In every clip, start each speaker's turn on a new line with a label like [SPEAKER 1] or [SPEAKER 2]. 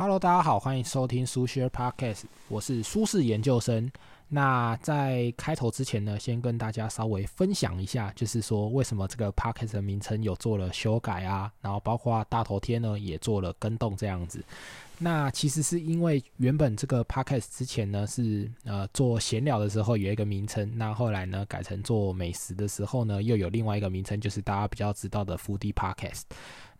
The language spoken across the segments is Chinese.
[SPEAKER 1] Hello，大家好，欢迎收听苏轼 Podcast，我是苏轼研究生。那在开头之前呢，先跟大家稍微分享一下，就是说为什么这个 Podcast 的名称有做了修改啊，然后包括大头贴呢也做了更动这样子。那其实是因为原本这个 podcast 之前呢是呃做闲聊的时候有一个名称，那后来呢改成做美食的时候呢又有另外一个名称，就是大家比较知道的 Foodie Podcast。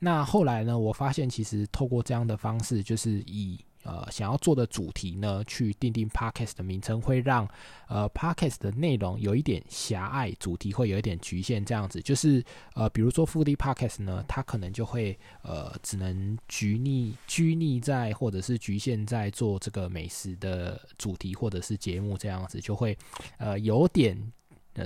[SPEAKER 1] 那后来呢我发现其实透过这样的方式，就是以呃，想要做的主题呢，去定定 podcast 的名称，会让呃 podcast 的内容有一点狭隘，主题会有一点局限，这样子就是呃，比如说副业 podcast 呢，它可能就会呃，只能拘泥拘泥在，或者是局限在做这个美食的主题或者是节目这样子，就会呃有点。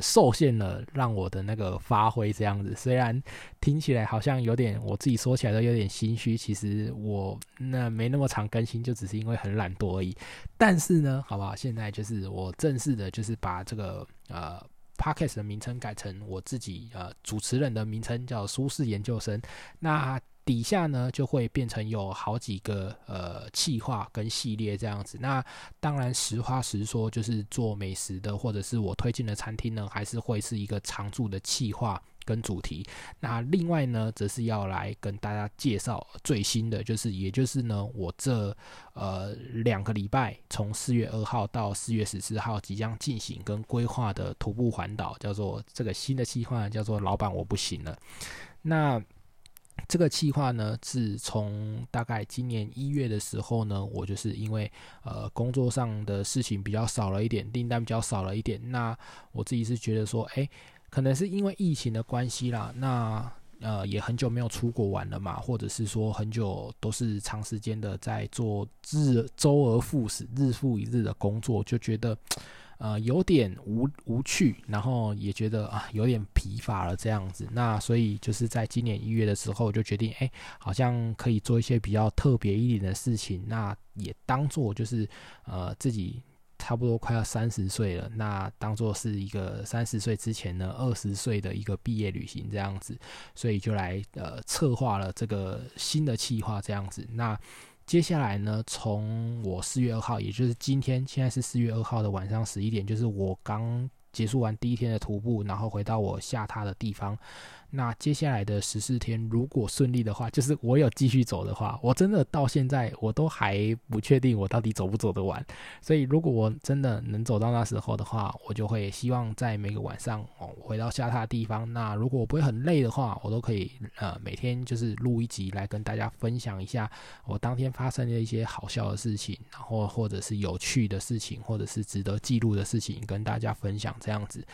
[SPEAKER 1] 受限了，让我的那个发挥这样子，虽然听起来好像有点，我自己说起来都有点心虚。其实我那没那么长更新，就只是因为很懒惰而已。但是呢，好不好？现在就是我正式的，就是把这个呃 podcast 的名称改成我自己呃主持人的名称，叫苏轼研究生。那底下呢就会变成有好几个呃企划跟系列这样子。那当然实话实说，就是做美食的或者是我推荐的餐厅呢，还是会是一个常驻的企划跟主题。那另外呢，则是要来跟大家介绍最新的，就是也就是呢，我这呃两个礼拜，从四月二号到四月十四号即将进行跟规划的徒步环岛，叫做这个新的计划叫做“老板我不行了”。那这个计划呢，是从大概今年一月的时候呢，我就是因为呃工作上的事情比较少了一点，订单比较少了一点，那我自己是觉得说，哎，可能是因为疫情的关系啦，那呃也很久没有出国玩了嘛，或者是说很久都是长时间的在做日周而复始、日复一日的工作，就觉得。呃，有点无无趣，然后也觉得啊，有点疲乏了这样子。那所以就是在今年一月的时候，就决定，哎，好像可以做一些比较特别一点的事情。那也当做就是呃，自己差不多快要三十岁了，那当做是一个三十岁之前呢二十岁的一个毕业旅行这样子。所以就来呃策划了这个新的计划这样子。那接下来呢，从我四月二号，也就是今天，现在是四月二号的晚上十一点，就是我刚结束完第一天的徒步，然后回到我下榻的地方。那接下来的十四天，如果顺利的话，就是我有继续走的话，我真的到现在我都还不确定我到底走不走得完。所以如果我真的能走到那时候的话，我就会希望在每个晚上哦回到下榻的地方。那如果我不会很累的话，我都可以呃每天就是录一集来跟大家分享一下我当天发生的一些好笑的事情，然后或者是有趣的事情，或者是值得记录的事情，跟大家分享这样子。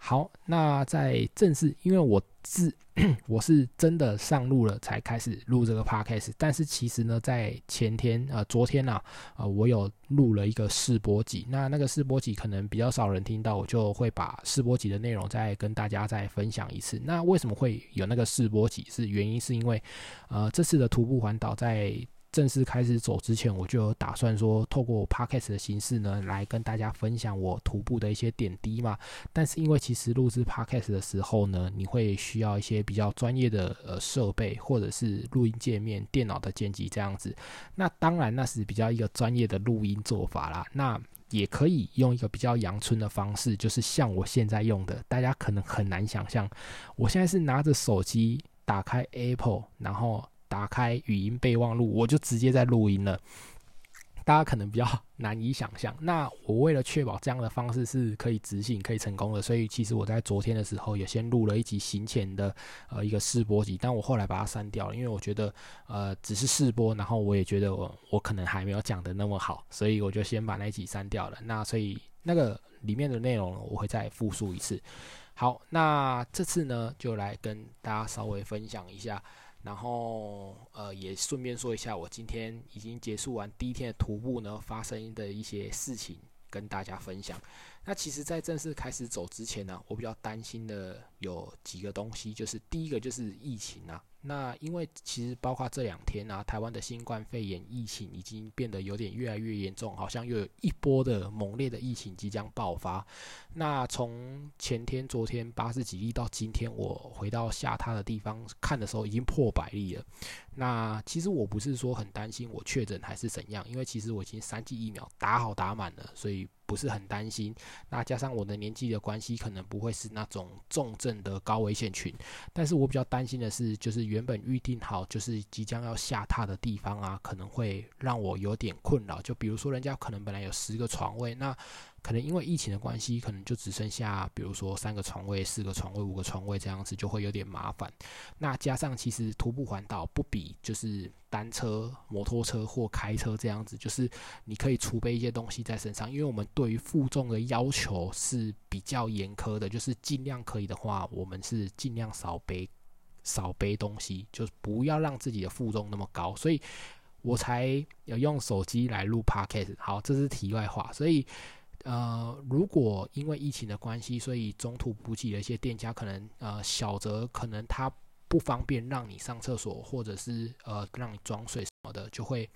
[SPEAKER 1] 好，那在正式，因为我是 我是真的上路了才开始录这个 podcast，但是其实呢，在前天呃昨天呐，呃我有录了一个试播集，那那个试播集可能比较少人听到，我就会把试播集的内容再跟大家再分享一次。那为什么会有那个试播集？是原因是因为呃这次的徒步环岛在。正式开始走之前，我就有打算说，透过 podcast 的形式呢，来跟大家分享我徒步的一些点滴嘛。但是因为其实录制 podcast 的时候呢，你会需要一些比较专业的呃设备，或者是录音界面、电脑的剪辑这样子。那当然那是比较一个专业的录音做法啦。那也可以用一个比较阳春的方式，就是像我现在用的，大家可能很难想象，我现在是拿着手机打开 Apple，然后。打开语音备忘录，我就直接在录音了。大家可能比较 难以想象。那我为了确保这样的方式是可以执行、可以成功的，所以其实我在昨天的时候也先录了一集行前的呃一个试播集，但我后来把它删掉了，因为我觉得呃只是试播，然后我也觉得我我可能还没有讲的那么好，所以我就先把那集删掉了。那所以那个里面的内容我会再复述一次。好，那这次呢就来跟大家稍微分享一下。然后，呃，也顺便说一下，我今天已经结束完第一天的徒步呢，发生的一些事情跟大家分享。那其实，在正式开始走之前呢，我比较担心的有几个东西，就是第一个就是疫情啊。那因为其实包括这两天啊，台湾的新冠肺炎疫情已经变得有点越来越严重，好像又有一波的猛烈的疫情即将爆发。那从前天、昨天八十几例到今天，我回到下榻的地方看的时候，已经破百例了。那其实我不是说很担心我确诊还是怎样，因为其实我已经三剂疫苗打好打满了，所以。不是很担心，那加上我的年纪的关系，可能不会是那种重症的高危险群。但是我比较担心的是，就是原本预定好就是即将要下榻的地方啊，可能会让我有点困扰。就比如说，人家可能本来有十个床位，那可能因为疫情的关系，可能就只剩下，比如说三个床位、四个床位、五个床位这样子，就会有点麻烦。那加上其实徒步环岛不比就是单车、摩托车或开车这样子，就是你可以储备一些东西在身上，因为我们对于负重的要求是比较严苛的，就是尽量可以的话，我们是尽量少背少背东西，就是不要让自己的负重那么高，所以我才有用手机来录 podcast。好，这是题外话，所以。呃，如果因为疫情的关系，所以中途补给的一些店家可能呃小则可能他不方便让你上厕所，或者是呃让你装水什么的，就会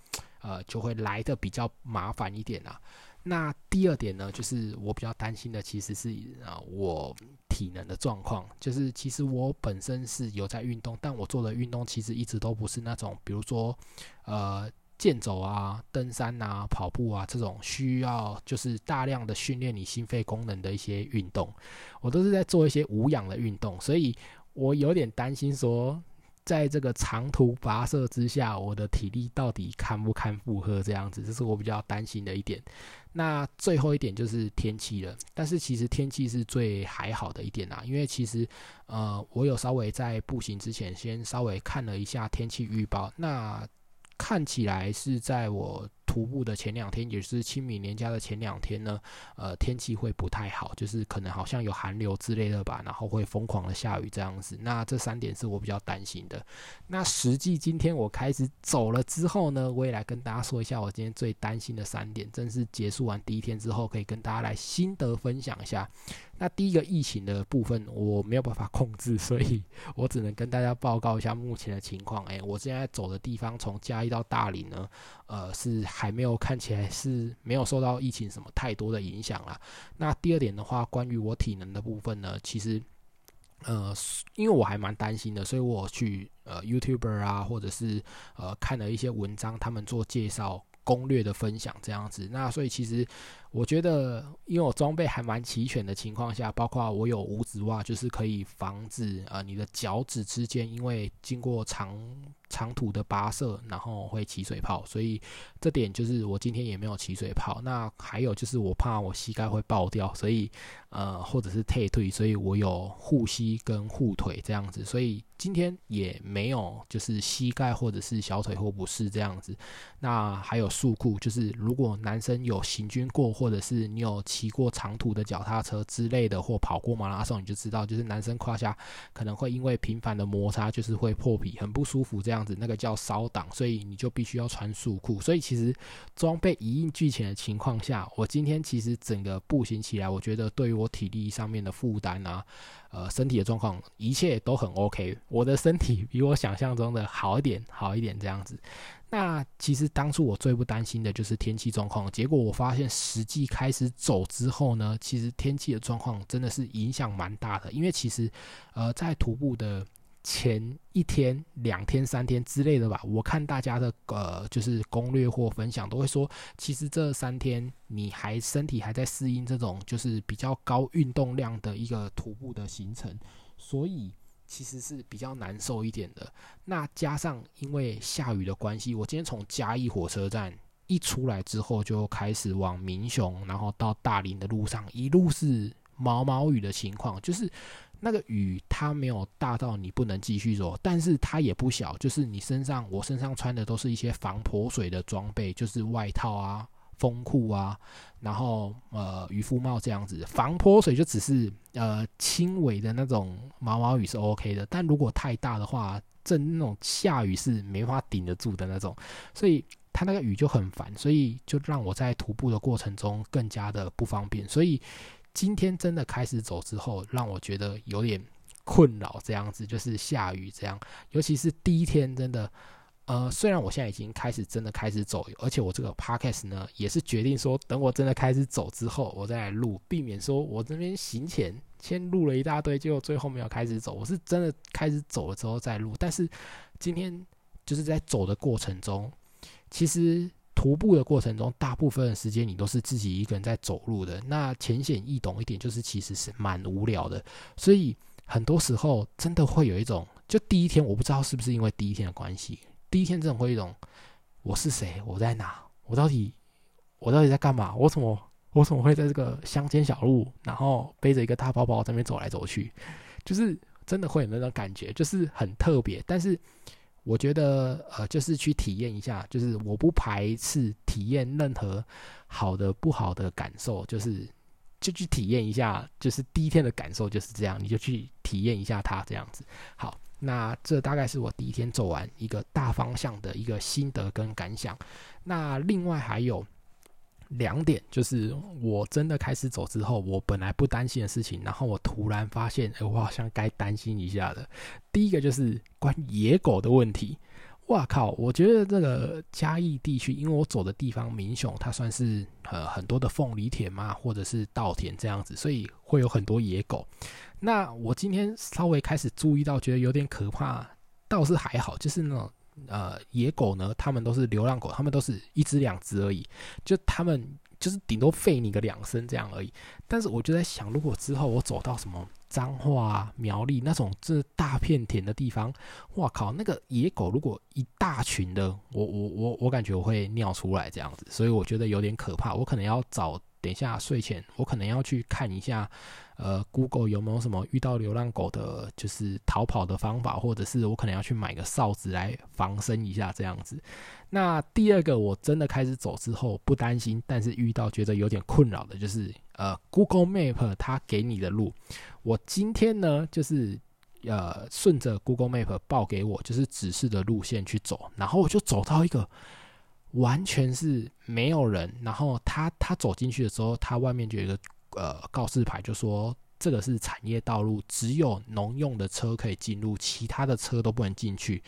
[SPEAKER 1] 呃就会来的比较麻烦一点啊。那第二点呢，就是我比较担心的其实是啊我体能的状况，就是其实我本身是有在运动，但我做的运动其实一直都不是那种，比如说呃。健走啊、登山啊、跑步啊，这种需要就是大量的训练你心肺功能的一些运动，我都是在做一些无氧的运动，所以我有点担心说，在这个长途跋涉之下，我的体力到底堪不堪负荷这样子，这是我比较担心的一点。那最后一点就是天气了，但是其实天气是最还好的一点啦，因为其实呃，我有稍微在步行之前先稍微看了一下天气预报，那。看起来是在我。徒步的前两天，也就是清明年假的前两天呢，呃，天气会不太好，就是可能好像有寒流之类的吧，然后会疯狂的下雨这样子。那这三点是我比较担心的。那实际今天我开始走了之后呢，我也来跟大家说一下我今天最担心的三点。正式结束完第一天之后，可以跟大家来心得分享一下。那第一个疫情的部分我没有办法控制，所以 我只能跟大家报告一下目前的情况。诶，我现在走的地方从嘉义到大理呢，呃，是。还没有看起来是没有受到疫情什么太多的影响啦。那第二点的话，关于我体能的部分呢，其实呃，因为我还蛮担心的，所以我去呃 YouTuber 啊，或者是呃看了一些文章，他们做介绍攻略的分享这样子。那所以其实我觉得，因为我装备还蛮齐全的情况下，包括我有五指袜，就是可以防止呃你的脚趾之间因为经过长。长途的跋涉，然后会起水泡，所以这点就是我今天也没有起水泡。那还有就是我怕我膝盖会爆掉，所以呃或者是退退，所以我有护膝跟护腿这样子，所以今天也没有就是膝盖或者是小腿或不是这样子。那还有束裤，就是如果男生有行军过，或者是你有骑过长途的脚踏车之类的，或跑过马拉松，你就知道，就是男生胯下可能会因为频繁的摩擦，就是会破皮，很不舒服这样。子那个叫烧挡，所以你就必须要穿束裤。所以其实装备一应俱全的情况下，我今天其实整个步行起来，我觉得对于我体力上面的负担啊，呃，身体的状况，一切都很 OK。我的身体比我想象中的好一点，好一点这样子。那其实当初我最不担心的就是天气状况，结果我发现实际开始走之后呢，其实天气的状况真的是影响蛮大的。因为其实呃，在徒步的。前一天、两天、三天之类的吧，我看大家的呃，就是攻略或分享都会说，其实这三天你还身体还在适应这种就是比较高运动量的一个徒步的行程，所以其实是比较难受一点的。那加上因为下雨的关系，我今天从嘉义火车站一出来之后，就开始往民雄，然后到大林的路上，一路是毛毛雨的情况，就是。那个雨它没有大到你不能继续走，但是它也不小，就是你身上我身上穿的都是一些防泼水的装备，就是外套啊、风裤啊，然后呃渔夫帽这样子。防泼水就只是呃轻微的那种毛毛雨是 OK 的，但如果太大的话，正那种下雨是没法顶得住的那种，所以它那个雨就很烦，所以就让我在徒步的过程中更加的不方便，所以。今天真的开始走之后，让我觉得有点困扰，这样子就是下雨这样，尤其是第一天真的。呃，虽然我现在已经开始真的开始走，而且我这个 podcast 呢，也是决定说，等我真的开始走之后，我再来录，避免说我这边行前先录了一大堆，结果最后没有开始走。我是真的开始走了之后再录，但是今天就是在走的过程中，其实徒步的过程中，大部分的时间你都是自己一个人在走路的。那浅显易懂一点，就是其实是蛮无聊的，所以很多时候真的会有一种，就第一天我不知道是不是因为第一天的关系。第一天真的会一种，我是谁？我在哪？我到底我到底在干嘛？我怎么我怎么会在这个乡间小路，然后背着一个大包包在那边走来走去？就是真的会有那种感觉，就是很特别。但是我觉得呃，就是去体验一下，就是我不排斥体验任何好的不好的感受，就是就去体验一下，就是第一天的感受就是这样，你就去体验一下它这样子。好。那这大概是我第一天走完一个大方向的一个心得跟感想。那另外还有两点，就是我真的开始走之后，我本来不担心的事情，然后我突然发现，哎，我好像该担心一下的。第一个就是关于野狗的问题。哇靠！我觉得这个嘉义地区，因为我走的地方民雄，它算是呃很多的凤梨田嘛，或者是稻田这样子，所以会有很多野狗。那我今天稍微开始注意到，觉得有点可怕，倒是还好，就是那种呃野狗呢，他们都是流浪狗，他们都是一只两只而已，就他们就是顶多吠你个两声这样而已。但是我就在想，如果之后我走到什么。脏话苗栗那种这大片田的地方，哇靠！那个野狗如果一大群的，我我我我感觉我会尿出来这样子，所以我觉得有点可怕。我可能要找等一下睡前，我可能要去看一下，呃，Google 有没有什么遇到流浪狗的，就是逃跑的方法，或者是我可能要去买个哨子来防身一下这样子。那第二个，我真的开始走之后不担心，但是遇到觉得有点困扰的就是。呃，Google Map 它给你的路，我今天呢就是呃顺着 Google Map 报给我就是指示的路线去走，然后我就走到一个完全是没有人，然后他他走进去的时候，他外面就有一个呃告示牌，就说这个是产业道路，只有农用的车可以进入，其他的车都不能进去，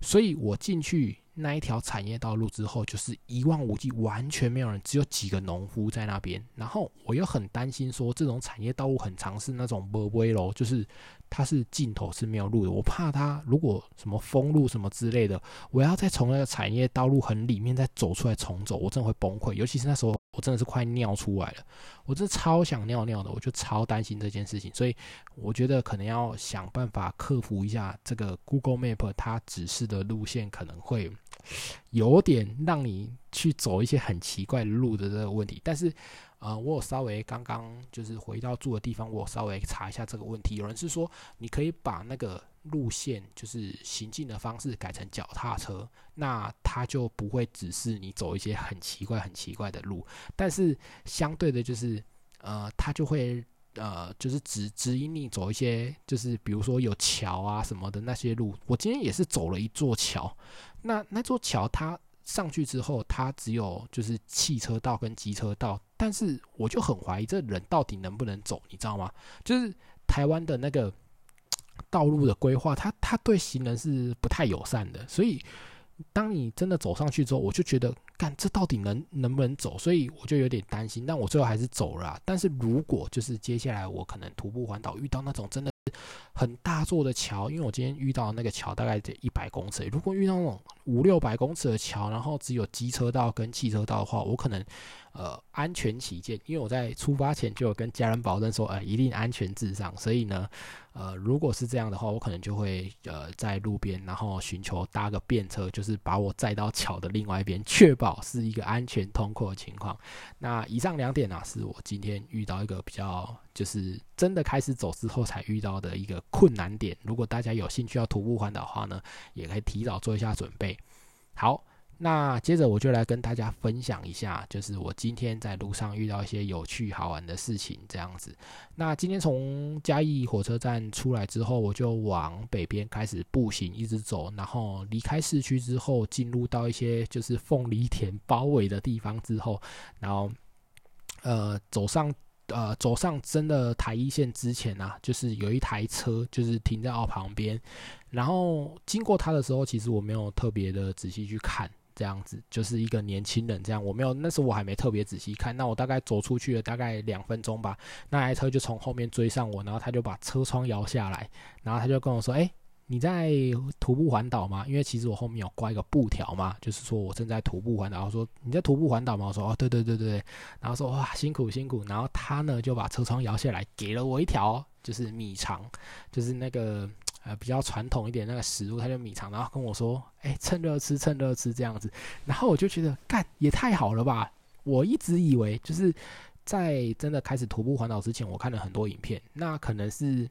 [SPEAKER 1] 所以我进去。那一条产业道路之后，就是一望无际，完全没有人，只有几个农夫在那边。然后我又很担心，说这种产业道路很长，是那种不危楼，就是它是尽头是没有路的。我怕它如果什么封路什么之类的，我要再从那个产业道路很里面再走出来重走，我真的会崩溃。尤其是那时候，我真的是快尿出来了，我真的超想尿尿的，我就超担心这件事情。所以我觉得可能要想办法克服一下这个 Google Map 它指示的路线可能会。有点让你去走一些很奇怪的路的这个问题，但是，呃，我有稍微刚刚就是回到住的地方，我稍微查一下这个问题。有人是说，你可以把那个路线就是行进的方式改成脚踏车，那它就不会只是你走一些很奇怪、很奇怪的路。但是相对的，就是呃，它就会。呃，就是指指引你走一些，就是比如说有桥啊什么的那些路。我今天也是走了一座桥，那那座桥它上去之后，它只有就是汽车道跟机车道，但是我就很怀疑这人到底能不能走，你知道吗？就是台湾的那个道路的规划，它它对行人是不太友善的，所以。当你真的走上去之后，我就觉得，干这到底能能不能走？所以我就有点担心。但我最后还是走了。但是如果就是接下来我可能徒步环岛遇到那种真的很大座的桥，因为我今天遇到那个桥大概得一百公尺。如果遇到那种五六百公尺的桥，然后只有机车道跟汽车道的话，我可能。呃，安全起见，因为我在出发前就有跟家人保证说，呃，一定安全至上。所以呢，呃，如果是这样的话，我可能就会呃在路边，然后寻求搭个便车，就是把我载到桥的另外一边，确保是一个安全通过的情况。那以上两点呢，是我今天遇到一个比较，就是真的开始走之后才遇到的一个困难点。如果大家有兴趣要徒步环岛的话呢，也可以提早做一下准备。好。那接着我就来跟大家分享一下，就是我今天在路上遇到一些有趣好玩的事情，这样子。那今天从嘉义火车站出来之后，我就往北边开始步行，一直走，然后离开市区之后，进入到一些就是凤梨田包围的地方之后，然后呃走上。呃走上真的台一线之前啊，就是有一台车就是停在我旁边，然后经过它的时候，其实我没有特别的仔细去看。这样子就是一个年轻人，这样我没有，那时候我还没特别仔细看。那我大概走出去了大概两分钟吧，那台车就从后面追上我，然后他就把车窗摇下来，然后他就跟我说：“哎，你在徒步环岛吗？”因为其实我后面有挂一个布条嘛，就是说我正在徒步环岛。我说：“你在徒步环岛吗？”我说：“哦，对对对对。”然后说：“哇，辛苦辛苦。”然后他呢就把车窗摇下来，给了我一条就是米肠，就是那个。呃，比较传统一点那个食物，他就米肠，然后跟我说：“哎，趁热吃，趁热吃这样子。”然后我就觉得，干也太好了吧！我一直以为就是在真的开始徒步环岛之前，我看了很多影片，那可能是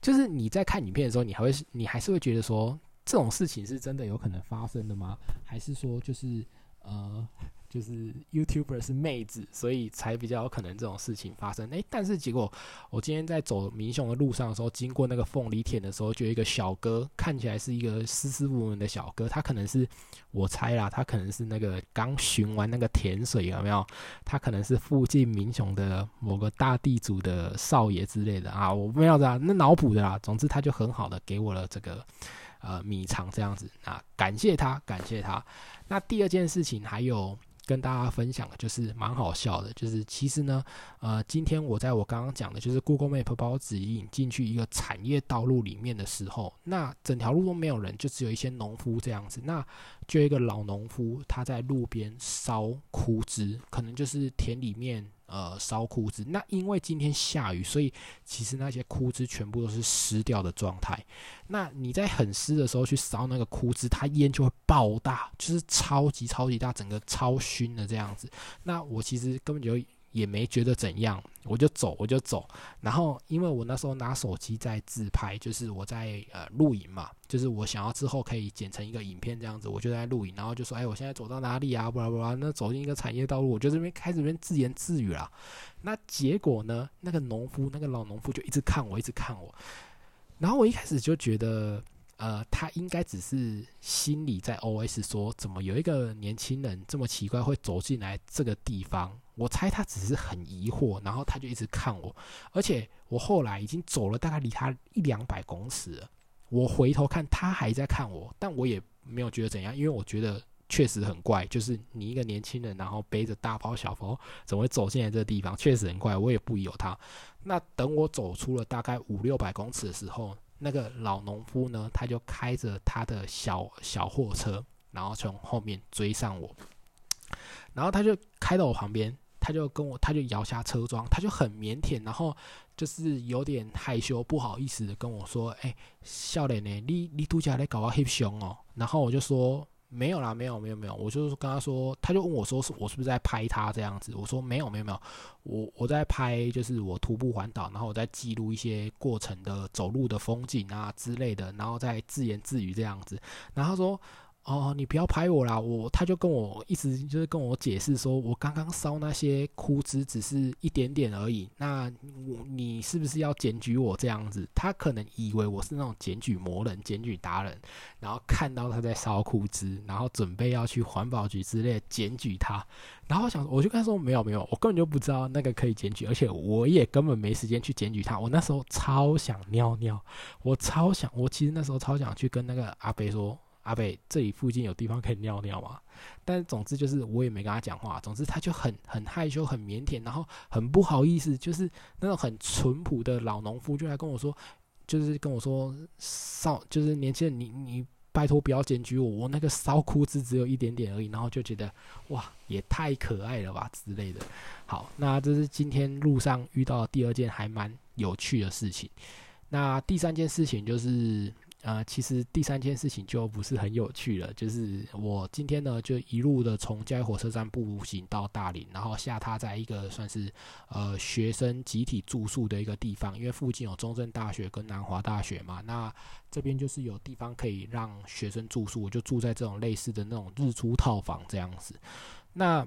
[SPEAKER 1] 就是你在看影片的时候，你还会你还是会觉得说，这种事情是真的有可能发生的吗？还是说就是呃？就是 YouTuber 是妹子，所以才比较有可能这种事情发生。诶，但是结果我今天在走明雄的路上的时候，经过那个凤梨田的时候，就有一个小哥，看起来是一个斯斯文文的小哥。他可能是我猜啦，他可能是那个刚寻完那个甜水有没有？他可能是附近明雄的某个大地主的少爷之类的啊，我没有的，那脑补的啦。总之，他就很好的给我了这个呃米肠这样子啊，感谢他，感谢他。那第二件事情还有。跟大家分享的就是蛮好笑的，就是其实呢，呃，今天我在我刚刚讲的，就是 Google Map 把我指引进去一个产业道路里面的时候，那整条路都没有人，就只有一些农夫这样子。那就一个老农夫他在路边烧枯枝，可能就是田里面。呃，烧枯枝，那因为今天下雨，所以其实那些枯枝全部都是湿掉的状态。那你在很湿的时候去烧那个枯枝，它烟就会爆大，就是超级超级大，整个超熏的这样子。那我其实根本就。也没觉得怎样，我就走，我就走。然后，因为我那时候拿手机在自拍，就是我在呃录影嘛，就是我想要之后可以剪成一个影片这样子，我就在录影，然后就说：“哎，我现在走到哪里啊？”不啦不啦，那走进一个产业道路，我就这边开始边自言自语啦。那结果呢，那个农夫，那个老农夫就一直看我，一直看我。然后我一开始就觉得。呃，他应该只是心里在 OS 说，怎么有一个年轻人这么奇怪会走进来这个地方？我猜他只是很疑惑，然后他就一直看我，而且我后来已经走了大概离他一两百公尺了，我回头看他还在看我，但我也没有觉得怎样，因为我觉得确实很怪，就是你一个年轻人，然后背着大包小包，怎么会走进来这个地方？确实很怪，我也不疑有他。那等我走出了大概五六百公尺的时候。那个老农夫呢，他就开着他的小小货车，然后从后面追上我，然后他就开到我旁边，他就跟我，他就摇下车窗，他就很腼腆，然后就是有点害羞、不好意思的跟我说：“哎，笑脸呢？你你度假来搞我黑熊哦？”然后我就说。没有啦，没有没有没有，我就跟他说，他就问我说是我是不是在拍他这样子，我说没有没有没有，我我在拍就是我徒步环岛，然后我在记录一些过程的走路的风景啊之类的，然后再自言自语这样子，然后他说。哦，你不要拍我啦！我他就跟我一直就是跟我解释说，我刚刚烧那些枯枝只是一点点而已。那我你是不是要检举我这样子？他可能以为我是那种检举魔人、检举达人，然后看到他在烧枯枝，然后准备要去环保局之类检举他。然后想，我就跟他说没有没有，我根本就不知道那个可以检举，而且我也根本没时间去检举他。我那时候超想尿尿，我超想，我其实那时候超想去跟那个阿北说。阿北，这里附近有地方可以尿尿吗？但总之就是我也没跟他讲话。总之他就很很害羞、很腼腆，然后很不好意思，就是那种很淳朴的老农夫就来跟我说，就是跟我说少，就是年轻人，你你拜托不要检举我，我那个烧枯枝只有一点点而已。然后就觉得哇，也太可爱了吧之类的。好，那这是今天路上遇到第二件还蛮有趣的事情。那第三件事情就是。呃，其实第三件事情就不是很有趣了，就是我今天呢就一路的从嘉义火车站步行到大林，然后下榻在一个算是呃学生集体住宿的一个地方，因为附近有中正大学跟南华大学嘛，那这边就是有地方可以让学生住宿，我就住在这种类似的那种日租套房这样子，那。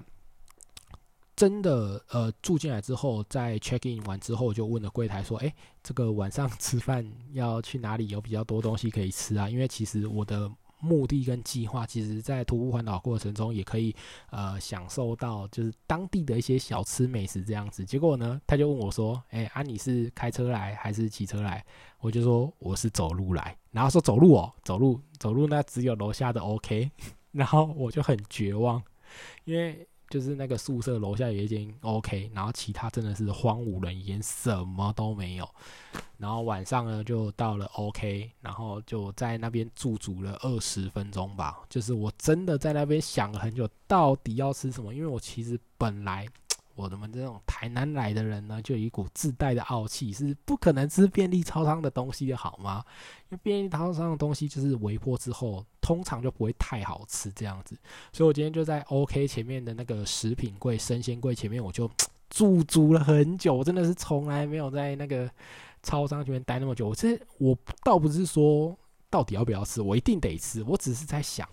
[SPEAKER 1] 真的，呃，住进来之后，在 check in 完之后，就问了柜台说：“哎，这个晚上吃饭要去哪里？有比较多东西可以吃啊？”因为其实我的目的跟计划，其实在徒步环岛过程中也可以呃享受到就是当地的一些小吃美食这样子。结果呢，他就问我说：“哎，啊你是开车来还是骑车来？”我就说我是走路来，然后说走路哦，走路走路那只有楼下的 OK，然后我就很绝望，因为。就是那个宿舍楼下有一间 OK，然后其他真的是荒无人烟，什么都没有。然后晚上呢就到了 OK，然后就在那边驻足了二十分钟吧。就是我真的在那边想了很久，到底要吃什么？因为我其实本来。我们这种台南来的人呢，就有一股自带的傲气，是不可能吃便利超商的东西的好吗？因为便利超商的东西就是微波之后，通常就不会太好吃这样子。所以我今天就在 OK 前面的那个食品柜、生鲜柜前面，我就驻足了很久。我真的是从来没有在那个超商前面待那么久。我这我倒不是说到底要不要吃，我一定得吃。我只是在想，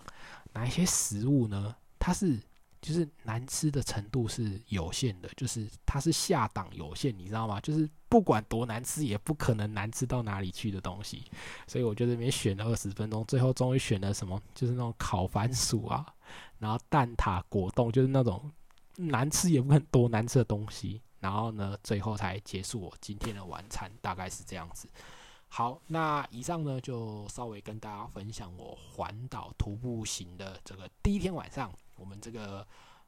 [SPEAKER 1] 哪一些食物呢？它是。就是难吃的程度是有限的，就是它是下档有限，你知道吗？就是不管多难吃，也不可能难吃到哪里去的东西。所以我就这边选了二十分钟，最后终于选了什么？就是那种烤番薯啊，然后蛋挞果冻，就是那种难吃也不很多难吃的东西。然后呢，最后才结束我今天的晚餐，大概是这样子。好，那以上呢就稍微跟大家分享我环岛徒步行的这个第一天晚上。我们这个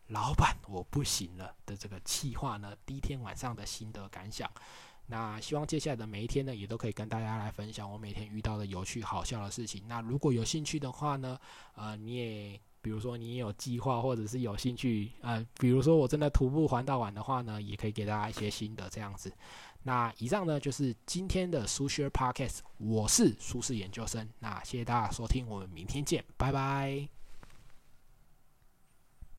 [SPEAKER 1] 老板我不行了的这个计划呢，第一天晚上的心得感想。那希望接下来的每一天呢，也都可以跟大家来分享我每天遇到的有趣好笑的事情。那如果有兴趣的话呢，呃，你也比如说你也有计划或者是有兴趣，呃，比如说我真的徒步环岛玩的话呢，也可以给大家一些心得这样子。那以上呢就是今天的苏轼 Podcast，我是苏轼研究生。那谢谢大家收听，我们明天见，拜拜。